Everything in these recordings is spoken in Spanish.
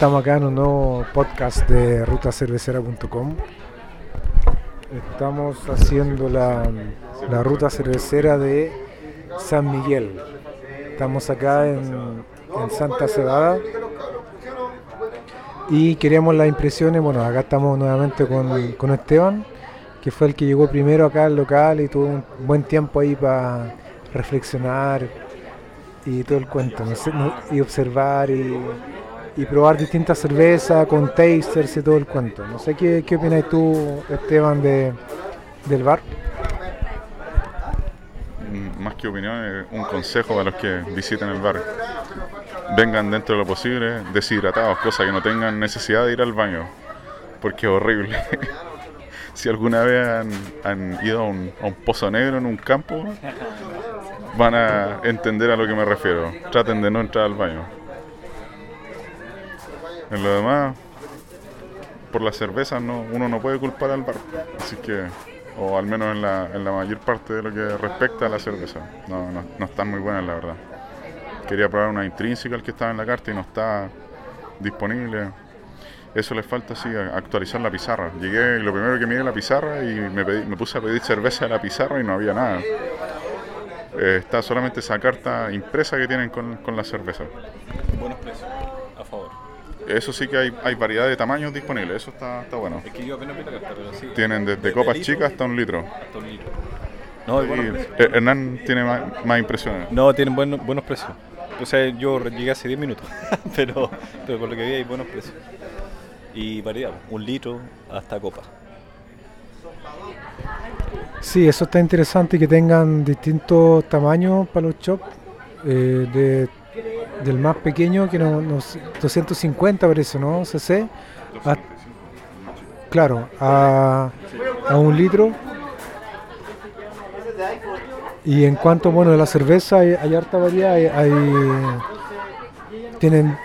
Estamos acá en un nuevo podcast de rutacervecera.com. Estamos haciendo la, la ruta cervecera de San Miguel. Estamos acá en, en Santa Cebada y queríamos las impresiones. Bueno, acá estamos nuevamente con, con Esteban, que fue el que llegó primero acá al local y tuvo un buen tiempo ahí para reflexionar y todo el cuento, y observar y, y probar distintas cervezas con tasters y todo el cuento. No sé qué, qué opinas tú, Esteban, de, del bar. Mm, más que opinión, un consejo para los que visiten el bar. Vengan dentro de lo posible deshidratados, cosa que no tengan necesidad de ir al baño, porque es horrible. si alguna vez han, han ido a un, a un pozo negro en un campo, van a entender a lo que me refiero. Traten de no entrar al baño. En lo demás, por las cervezas no, uno no puede culpar al bar. Así que, o al menos en la, en la mayor parte de lo que respecta a la cerveza. No, no, están muy buenas, la verdad. Quería probar una intrínseca que estaba en la carta y no está disponible. Eso les falta, sí, actualizar la pizarra. Llegué y lo primero que miré la pizarra y me, pedí- me puse a pedir cerveza de la pizarra y no había nada. Eh, está solamente esa carta impresa que tienen con, con la cerveza. Buenos precios. Eso sí que hay, hay variedad de tamaños disponibles, eso está, está bueno. Es que yo apenas vi la carta, pero sí. Tienen desde copas chicas hasta un litro. hasta un litro. No, y buenos Y, precios. eh, Hernán tiene más, más impresiones. No, tienen buenos, buenos precios. O sea, yo llegué hace 10 minutos, pero, pero por lo que vi hay buenos precios. Y variedad, un litro hasta copa. Sí, eso está interesante que tengan distintos tamaños para los chops. eh, de, del más pequeño, que no, no sé, 250 parece, ¿no? CC. a- claro, a, a un litro. Y en cuanto, bueno, de la cerveza, hay, harta variedad. Hay, hay- tienen,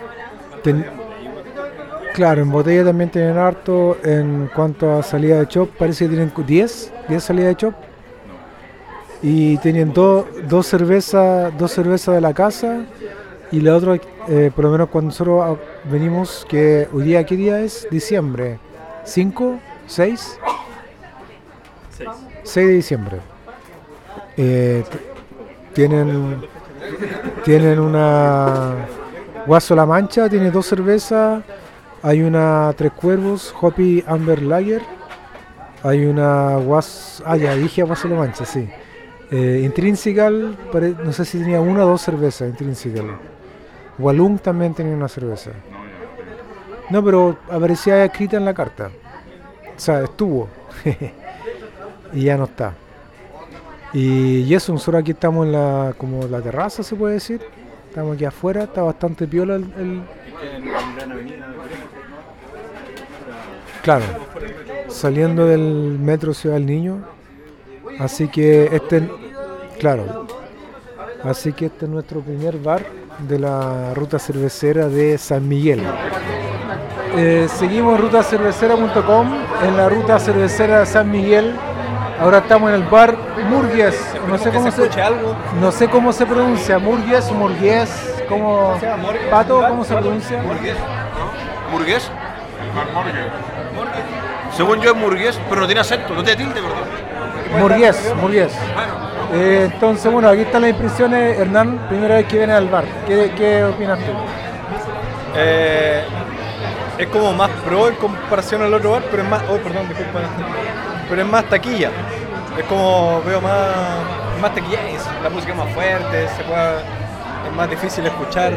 claro, en botella también tienen harto. En cuanto a salida de chop, parece que tienen cu- 10, 10 salidas de chop. Y tienen do- dos cervezas, dos cervezas de la casa y la otra, eh, por lo menos cuando nosotros ah, venimos, que hoy día, ¿qué día es? Diciembre. ¿5? ¿6? 6 de diciembre. Eh, tienen, tienen una Guaso La Mancha, tiene dos cervezas. Hay una Tres Cuervos, Hoppy Amber Lager. Hay una Guas... Ah, ya dije Guaso La Mancha, sí. Eh, Intrinsical, no sé si tenía una o dos cervezas, Intrinsical. Walung también tenía una cerveza. No, pero aparecía escrita en la carta. O sea, estuvo. y ya no está. Y, y eso, nosotros aquí estamos en la, como la terraza, se puede decir. Estamos aquí afuera, está bastante piola el, el- Claro, saliendo del metro Ciudad del Niño. Así que este, claro, así que este es nuestro primer bar de la ruta cervecera de San Miguel. Eh, seguimos en rutacervecera.com, en la ruta cervecera de San Miguel. Ahora estamos en el bar Murgues. No sé cómo se, algo. no sé cómo se pronuncia, Murgues, Murgues, ¿cómo, Pato, cómo se pronuncia? ¿Murgués? ¿Murgués? Según yo es murgués, pero no tiene acento, no tiene tilde, perdón. Murgués, Murgués. Eh, entonces, bueno, aquí están las impresiones. Hernán, primera vez que viene al bar. ¿Qué, qué opinas tú? Eh, es como más pro en comparación al otro bar, pero es más. Oh, perdón, disculpa. Pero es más taquilla. Es como veo más, más taquilla. La música es más fuerte, se puede, es más difícil escuchar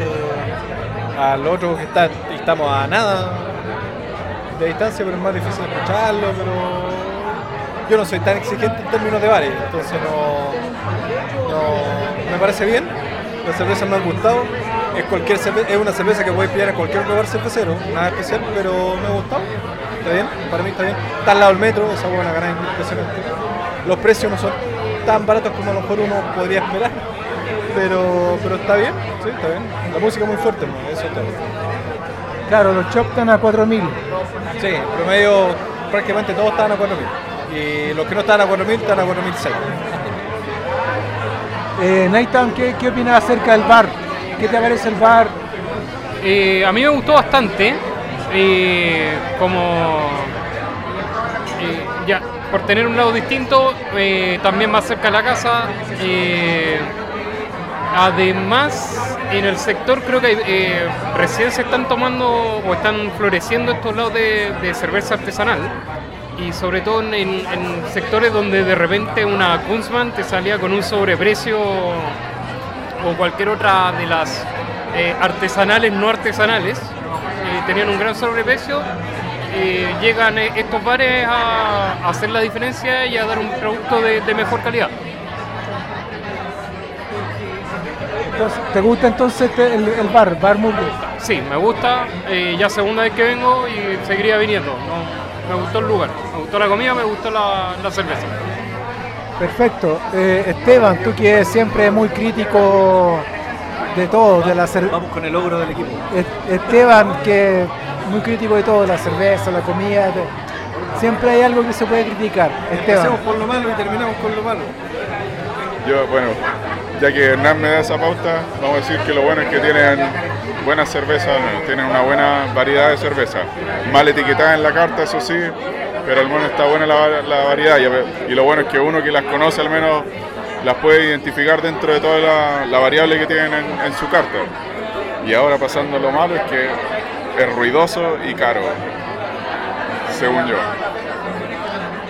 al otro que está. Estamos a nada de distancia, pero es más difícil escucharlo. Pero yo no soy tan exigente en términos de bares, entonces no, no me parece bien. Las cervezas me han gustado. Es, cualquier es una cerveza que puedes pillar en cualquier lugar cervecero, nada especial, pero me ha gustado. Está bien, para mí está bien. Está al lado del metro, esa buena ganar impresionante. Los precios no son tan baratos como a lo mejor uno podría esperar, pero, pero está bien, sí, está bien. La música es muy fuerte, eso está bien. Claro, los chops están a 4000. Sí, en promedio prácticamente todos estaban a 4.000. Y los que no estaban a 4.000 están a 4.006. Eh, Nathan, ¿qué, ¿qué opinas acerca del bar? ¿Qué te parece el bar? eh, a mí me gustó bastante. eh, como eh, ya por tener un lado distinto, eh, también más cerca de la casa. eh, además, en el sector creo que eh, recién se están tomando o están floreciendo estos lados de, de cerveza artesanal. Y sobre todo en, sectores donde de repente una Kunzmann te salía con un sobreprecio o cualquier otra de las eh, artesanales no artesanales, tenían un gran sobreprecio, llegan eh, estos bares a, hacer la diferencia y a dar un producto de mejor calidad. Entonces, ¿Te gusta entonces este- el, el bar, Bar Murgues? Sí, me gusta, eh, ya segunda vez que vengo y seguiría viniendo. ¿no? Me gustó el lugar, me gustó la comida, me gustó la, la cerveza. Perfecto. Eh, Esteban, tú que siempre es muy crítico de todo, de la cerveza. Vamos con el logro del equipo. Esteban, que es muy crítico de todo, la cerveza, la comida. de- Siempre hay algo que se puede criticar. Esteban. Empecemos por lo malo y terminamos con lo malo. Yo, bueno, ya que Hernán me da esa pauta, vamos a decir que lo bueno es que tienen buena cerveza, tienen una buena variedad de cerveza. Mal etiquetada en la carta, eso sí, pero al menos está buena la, variedad. Y, lo bueno es que uno que las conoce al menos las puede identificar dentro de toda la, variable que tienen en, su carta. Y ahora pasando lo malo es que es ruidoso y caro, según yo.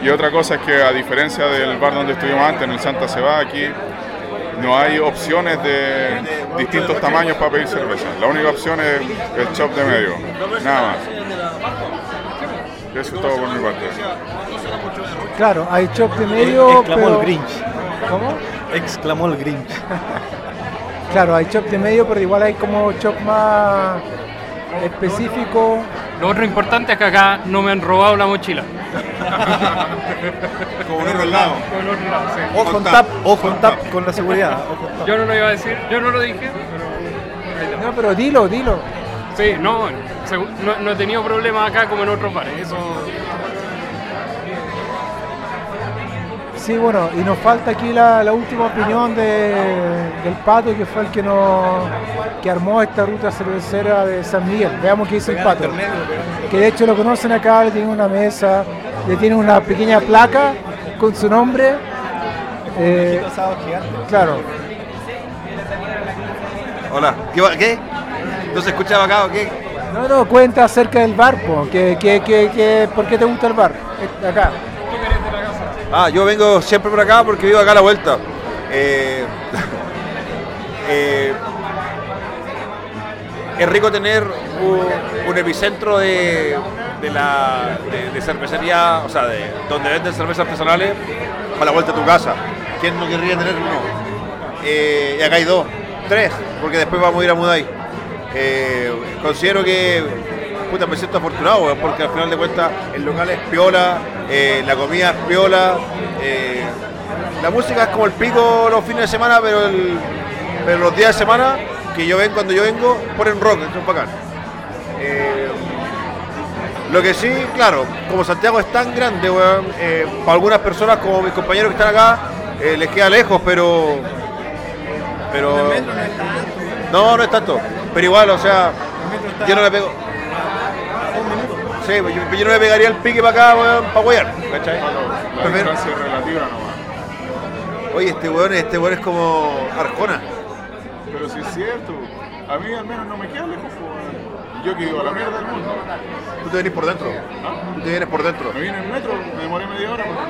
Y otra cosa es que a diferencia del bar donde estuvimos antes, en el Santa Ceba, aquí no hay opciones de distintos tamaños para pedir cerveza. La única opción es el chop de medio, nada más. Eso es todo por mi parte. Claro, hay chop de medio. Exclamó pero- el Grinch. ¿Cómo? Exclamó el Grinch. Claro, hay chop de medio, pero igual hay como chop más específico. Lo otro importante es que acá no me han robado la mochila. Como en otro lado. Por otro lado, sí. Ojo en tap, ojo en tap con la seguridad. en. Yo no lo iba a decir, yo no lo dije, pero No, pero dilo, dilo. sí, no, no he tenido problemas acá como en otros bares. Eso Sí, bueno, y nos falta aquí la, la última opinión de- del Pato, que fue el que nos que armó esta ruta cervecera de San Miguel. Veamos qué dice el Pato. Que de hecho lo conocen acá, le tienen una mesa, le tienen una pequeña placa con su nombre. Eh, claro, Hola. ¿Qué? ¿Qué? ¿No se escuchaba acá o qué? no, no, cuenta acerca del bar, po, que, que, que, que- ¿por qué te gusta el bar? Eh, Acá. Ah, yo vengo siempre por acá porque vivo acá a la vuelta. Eh, eh, es rico tener un, un epicentro de, de la de, de cervecería, o sea, de donde venden cervezas artesanales a la vuelta de tu casa. ¿Quién no querría tener uno? Eh, y acá hay dos, tres, porque después vamos a ir a Mudai. Eh, considero que puta, me siento afortunado, weón, porque al final de cuentas el local es piola, eh, la comida es piola, eh, la música es como el pico los fines de semana, pero, el- pero los días de semana que yo vengo, cuando yo vengo, ponen rock, es bacán. Eh, lo que sí, claro, como Santiago es tan grande, weón, para algunas personas como mis compañeros que están acá, les queda lejos, pero. Pero. No, no es tanto. Pero igual, o sea, yo no le pego. Sí, yo, yo no le pegaría el pique para acá, weón, para huear, ¿cachai? La distancia es relativa nomás. Oye, este weón, este weón es como Arjona. Pero si es cierto, a mí al menos no me queda lejos. weón. Yo que vivo a la mierda del mundo. Tú te vienes por dentro. ¿Ah? Tú te vienes por dentro. Me vine en metro, me demoré media hora. weón.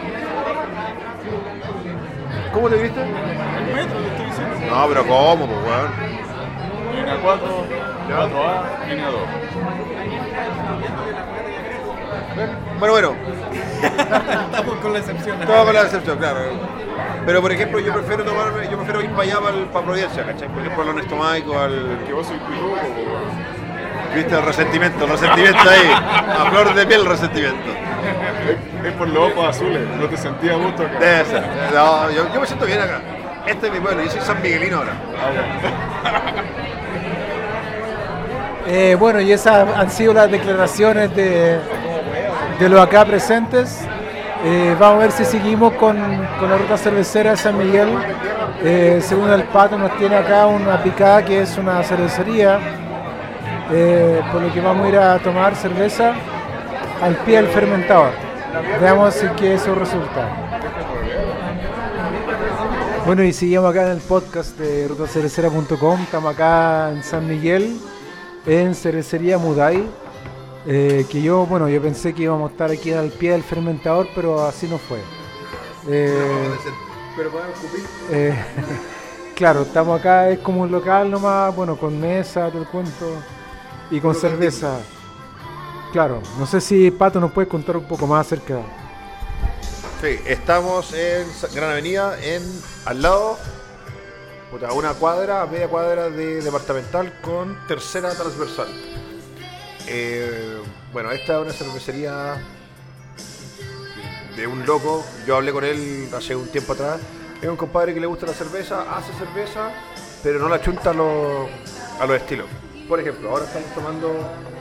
¿Cómo te viniste? El metro, le estoy diciendo. No, pero ¿cómo, pues, weón? Línea 4, 4A, línea 2. Bueno, bueno, Estamos con la excepción. todo con la excepción, claro. Pero por ejemplo, yo prefiero tomarme, yo prefiero ir para allá, para, para Providencia, ¿cachai? Por ejemplo, al Honesto Maico, al. Que vos weón. ¿Viste el resentimiento? El resentimiento ahí. A flor de piel el resentimiento. Es, es por los ojos azules, no te sentía a gusto acá. Debe ser. No, yo, yo me siento bien acá. Este es mi pueblo, yo soy San Miguelino ahora. Eh, bueno, y esas han sido las declaraciones de, de los acá presentes. Eh, vamos a ver si seguimos con, con la ruta cervecera de San Miguel. Eh, según el pato nos tiene acá una picada que es una cervecería eh, por lo que vamos a ir a tomar cerveza al pie del fermentador. Veamos si que eso resulta. Bueno, y seguimos acá en el podcast de rutacervecera.com. Estamos acá en San Miguel, en Cervecería Muday. Eh, que yo, bueno, yo pensé que íbamos a estar aquí al pie del fermentador, pero así no fue. Eh, Pero podemos eh, claro, estamos acá, es como un local nomás, bueno, con mesa, todo el cuento, y con cerveza. Claro, no sé si Pato nos puede contar un poco más acerca. Sí, estamos en Gran Avenida, en al lado, una cuadra, media cuadra de departamental con tercera transversal. Eh, bueno, esta es una cervecería de un loco. Yo hablé con él hace un tiempo atrás. Es un compadre que le gusta la cerveza, hace cerveza, pero no la chunta a los, a los estilos. Por ejemplo, ahora estamos tomando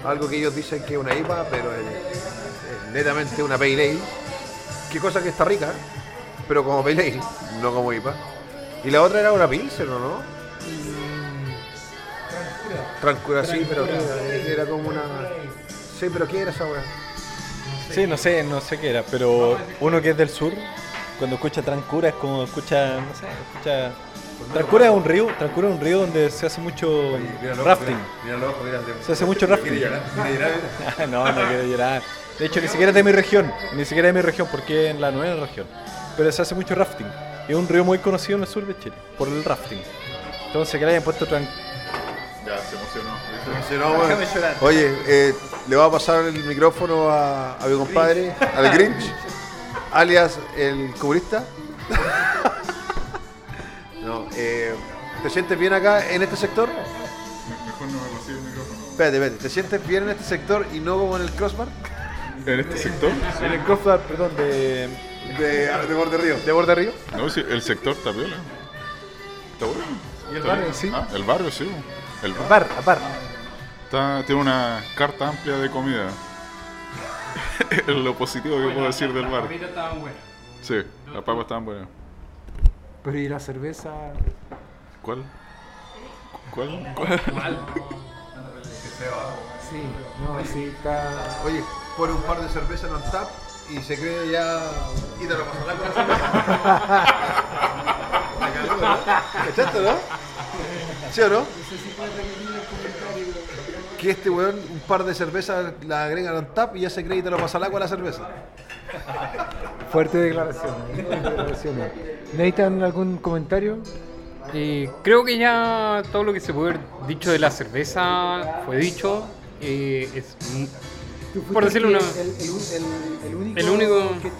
algo que ellos dicen que es una IPA, pero es, netamente una Pale Ale. Qué cosa que está rica, pero como Pale Ale, no como IPA. Y la otra era una Pilsen, ¿o no? Tranquila, sí, pero era como una... Sí, pero ¿qué era esa weá? Sí, no sé, no sé qué era, pero uno que es del sur, cuando escucha Trancura es como escucha, no sé, escucha... Trancura es un río, Trancura es un río donde se hace mucho rafting. Se hace mucho rafting. no, no quiero llorar. De hecho, ni siquiera es de mi región, ni siquiera es de mi región, porque es en la nueva región. Pero se hace mucho rafting. Es un río muy conocido en el sur de Chile, por el rafting. Entonces, que le hayan puesto Trancura. Ya, se emocionó. Sí, no, bueno. Oye, eh, le voy a pasar el micrófono a, a mi compadre, al Grinch, alias el comunista. No, eh, ¿Te sientes bien acá en este sector? Mejor no me consigue el micrófono. Espérate, espérate. ¿Te sientes bien en este sector y no como en el crossbar? ¿En este sector? En el crossbar, perdón, de... De, de Borde Río. ¿De Borde Río? No, sí, el sector está piola. Está bueno. ¿Y el Está barrio bien. sí? Ah, el barrio, sí. El bar. Bar, bar. Está- tiene una carta amplia de comida. lo positivo que puedo decir del bar. estaban buenas. Sí, las papas estaban buenas. Pero y la cerveza. ¿Cuál? ¿Cuál? ¿Cuál? Sí, no, sí, está. Oye, pone un par de cervezas en el tap y se cree ya. Y te lo pasará con la ¿Cachaste, no? ¿Sí o no? Que este weón, un par de cervezas la agrega en tap y ya se cree y te lo pasa al agua la cerveza. Fuerte declaración. fuerte. ¿Necesitan algún comentario? Eh, creo que ya todo lo que se puede haber dicho de la cerveza fue dicho. Eh, es Por decirlo el, una- el, el- el único El único- que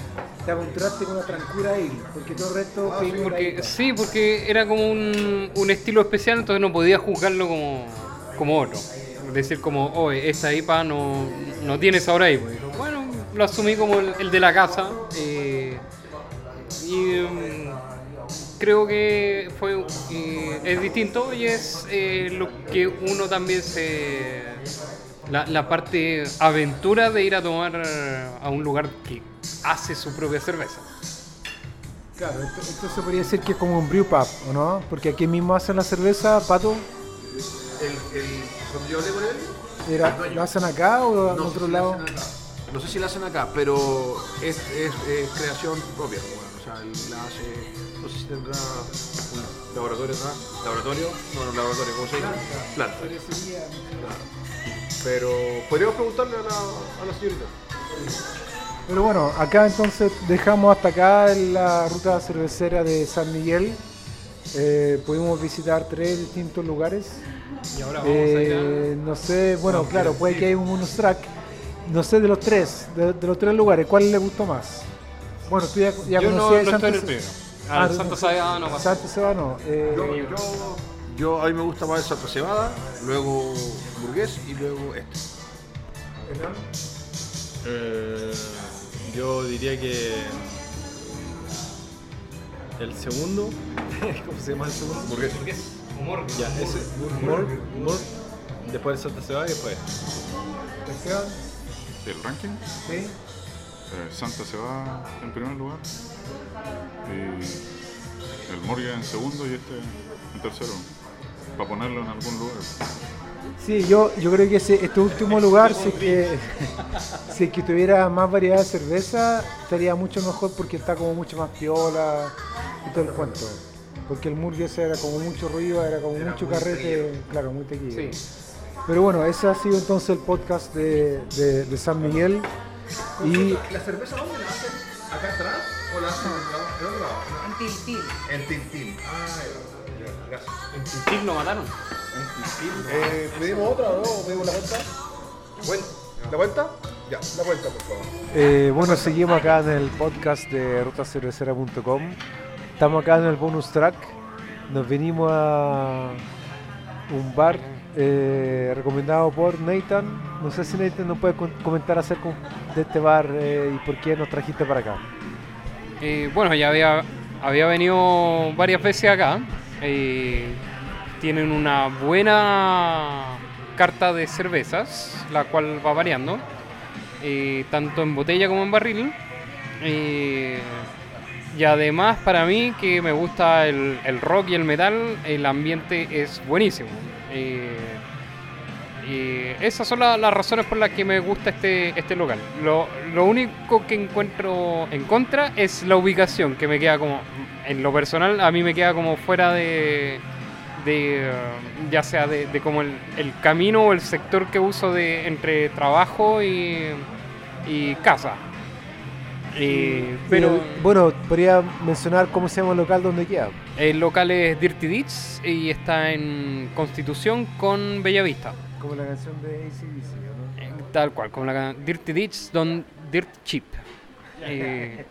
te aventuraste con la trancura ahí, porque todo el resto pedimos la porque, IPA. sí, porque era como un, un estilo especial, entonces no podía juzgarlo como, como otro. Decir como, oh, esta IPA no, no tiene sabor ahí. Bueno, lo asumí como el, el de la casa. eh, y mm, creo que fue eh, es distinto y es eh, lo que uno también se la, la parte aventura de ir a tomar a un lugar que hace su propia cerveza. Claro, esto, esto se podría decir que es como un brew pub, ¿o no? Porque aquí mismo hacen la cerveza, Pato. El, el, yo él, Era, ¿Lo hacen acá o en no otro si lado? No sé si la hacen acá, pero es, es, es creación propia. bueno, o sea, él la hace. No sé si tendrá un laboratorio acá. ¿Laboratorio? No, no, laboratorio, ¿cómo se llama? Planta. Pero podríamos preguntarle a la, a la señorita. Pero bueno, acá entonces dejamos hasta acá en la ruta cervecera de San Miguel. Eh, pudimos visitar tres distintos lugares. Y ahora vamos a Eh, no sé, bueno, claro, puede que haya un bonus track. No sé de los tres, de, de los tres lugares, ¿cuál le gustó más? Bueno, tú ya, ya. Yo no, estoy en Santo el Se- primero. Ah, Ah, no, Santo no Sebano. eh, Yo, yo, yo, a mí me gusta más el Santa Cebada, luego burgués y luego este. Eh, yo diría que el segundo, ¿cómo se llama el segundo? Burgués. Humor. Ya, ese Mor, Mor, después el Santa Cebada y después. Esteban, El ranking. ¿sí? eh, Santa se va en primer lugar. Y el Morgan en segundo y este en tercero. Para ponerlo en algún lugar. Sí, yo, yo creo que ese, este último lugar, si es, que, si es que tuviera más variedad de cerveza, estaría mucho mejor porque está como mucho más piola y todo el cuento. Porque el Murgues era como mucho ruido, era como mucho carrete, claro, muy tequila. Sí. Pero bueno, ese ha sido entonces el podcast de, de- de San Miguel. Y ¿La cerveza dónde la hacen? ¿Acá atrás o la hacen en otro lado? En Tiltil. En Tintín. Ah, gracias. En Tintín lo mataron. Eh, ¿Pedimos otra o no? ¿O ¿Pedimos la cuenta? Bueno, ¿La cuenta? Ya, la cuenta, por favor. Eh, bueno, seguimos acá en el podcast de rutacervecera.com. Estamos acá en el bonus track. Nos venimos a un bar eh, recomendado por Nathan. No sé si Nathan nos puede comentar acerca de este bar eh, y por qué nos trajiste para acá. Eh, bueno, ya había, había venido varias veces acá. Eh, tienen una buena carta de cervezas, la cual va variando, eh, tanto en botella como en barril. Eh, y además para mí, que me gusta el, rock y el metal, el ambiente es buenísimo. Y esas son la- las razones por las que me gusta este, este local. Lo, lo único que encuentro en contra es la ubicación, que me queda como, en lo personal, a mí me queda como fuera de, de eh, ya sea de, de como el, el camino o el sector que uso de entre trabajo y, y casa. Pero Eh, bueno, podría mencionar cómo se llama el local donde queda. el local es Dirty Ditch y está en Constitución con Bellavista. Como la canción de ACDC, ¿no? Eh, Tal cual, como la can- Dirty Ditch, Don Dirt Cheap. Eh,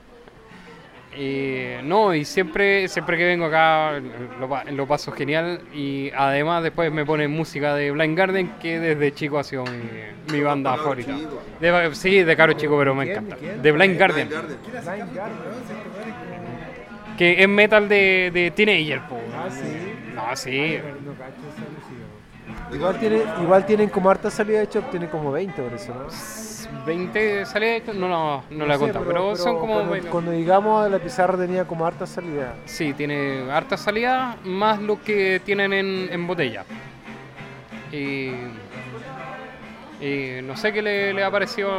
eh, no, y siempre siempre que vengo acá lo, lo paso genial y además después me ponen música de Blind Garden que desde chico ha sido mi, mi banda favorita. De- sí, de caro chico, pero me encanta. De Blind Garden, Blind Garden. que es metal de, de Teenager. po. Ah, sí. No, sí. Igual, tiene, igual tienen como harta salida de hecho, tienen como 20 por eso, ¿no? 20 salidas, no, no, no la he sé, contado, pero, son como... Cuando, 20. cuando llegamos la pizarra tenía como harta salida. Sí, tiene harta salida, más lo que tienen en, en botella. Y, y no sé qué le, le ha parecido.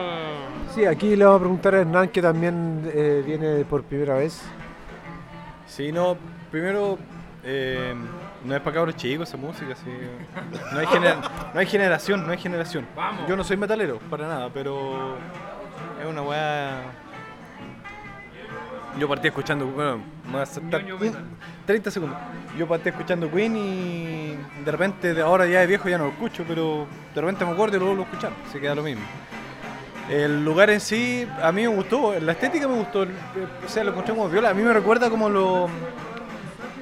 Sí, aquí le vamos a preguntar a Hernán que también eh, viene por primera vez. Sí, no, primero, eh, no es para cabros chicos esa música, sí. No hay, gener- no hay generación, no hay generación. Yo no soy metalero, para nada, pero es una weá... Yo partí escuchando, bueno, me voy a saltar un- 30 segundos. Yo partí escuchando Queen y de repente, ahora ya de viejo ya no lo escucho, pero de repente me acuerdo y luego lo escuchar, se queda lo mismo. El lugar en sí, a mí me gustó, la estética me gustó, el- o sea, lo encontré como viola. A mí me recuerda como lo.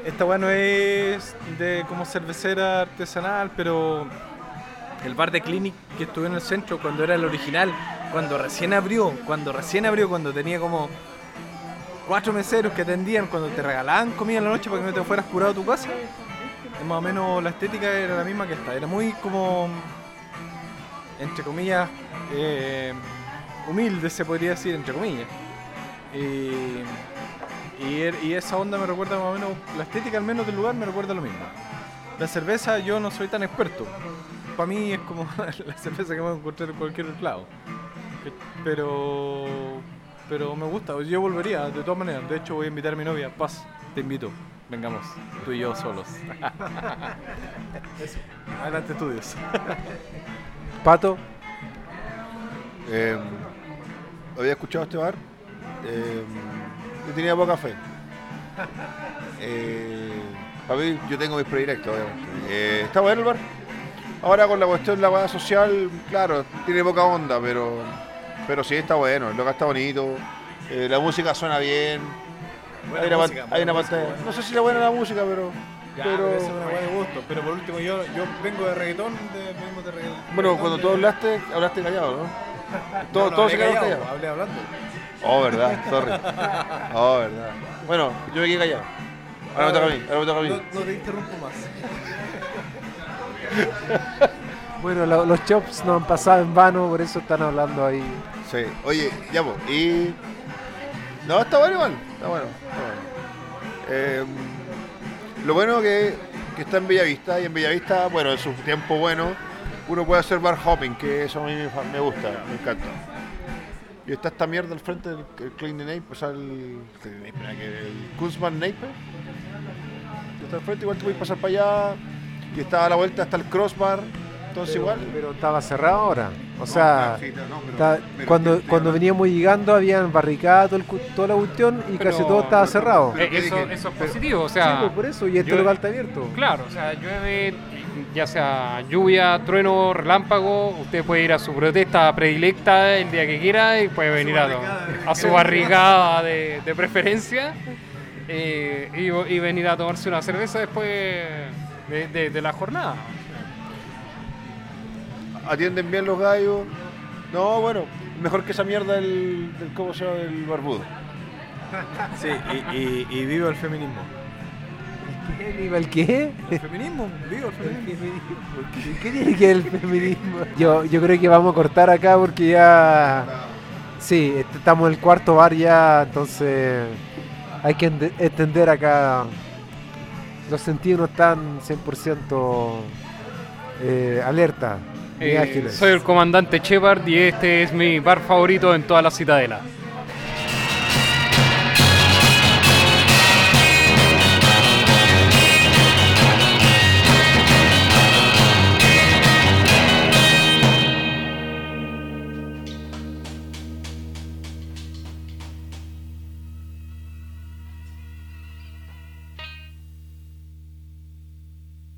Esta weá no es de como cervecera artesanal, pero el bar de Clinic que estuve en el centro cuando era el original, cuando recién abrió, cuando recién abrió, cuando tenía como cuatro meseros que atendían, cuando te regalaban comida en la noche para que no te fueras curado a tu casa. Más o menos la estética era la misma que esta, era muy como entre comillas, eh, humilde se podría decir, entre comillas. Y, er- y esa onda me recuerda más o menos, la estética al menos del lugar me recuerda lo mismo. La cerveza yo no soy tan experto. Para mí es como la cerveza que puedo encontrar en cualquier lado. Pero, pero me gusta, yo volvería de todas maneras. De hecho voy a invitar a mi novia, Paz, te invito. Vengamos, tú y yo solos. Eso. Adelante estudios. Pato, Eh, había escuchado este bar. Eh, yo tenía poca fe. Eh, para mí, yo tengo mis predilectos, obviamente. Eh, está bueno el bar. Ahora con la cuestión de la hueá social, claro, tiene poca onda, pero, pero sí está bueno. El local está bonito. eh, la música suena bien. Buena hay una, música, buena hay una pantalla. buena. No sé si la buena la música, pero. Ya, pero es una weá de gusto. Pero por último, yo, yo vengo de reggaetón, de, vengo de reggaetón. bueno, cuando tú hablaste, hablaste callado, ¿no? Todos todos se quedaron callados. Hablé hablando. Oh, verdad, sorry. Oh, verdad. Bueno, yo me quedé callado. Ahora me toca a mí, ahora me toca a No, mí. no te interrumpo más. bueno, lo- los chops no han pasado en vano, por eso están hablando ahí. Sí, oye, ya pues, y... No, está bueno igual, está bueno, está bueno. Eh, lo bueno que, que está en Bellavista, y en Bellavista, bueno, en su tiempo bueno, uno puede hacer bar hopping, que eso a mí me gusta, me encanta. Y está esta mierda al frente del el Klein Nape, o sea, el, el Kunzman Nape. Está al frente, igual te puedes pasar para allá. Y está a la vuelta hasta el crossbar, entonces Pero, igual. pero estaba cerrado ahora. O No, sea, claro, sí, no, pero- está- pero cuando, tiene- cuando veníamos llegando habían barricada todo el cu- toda la cuestión y Pero- casi todo estaba cerrado. Eh, ¿qué eso, eso es positivo, o sea, Sí, pues, por eso, y este local está abierto. claro, o sea, llueve, ya sea lluvia, trueno, relámpago, usted puede ir a su protesta predilecta el día que quiera y puede venir a, a su barricada de, de preferencia eh, y, y venir a tomarse una cerveza después de, de- de la jornada. atienden bien los gallos. No, bueno, mejor que esa mierda el, del ¿cómo se llama? El barbudo. Sí, y, y, y viva el feminismo. ¿Qué, Viva el qué? El feminismo, viva el feminismo. ¿Qué tiene que ver el feminismo? Yo, yo creo que vamos a cortar acá porque ya... Sí, estamos en el cuarto bar ya, entonces hay que ende- entender acá... Los sentidos no están 100% eh, alerta Eh, ágiles. soy el comandante Shepard y este es mi bar favorito en toda la citadela.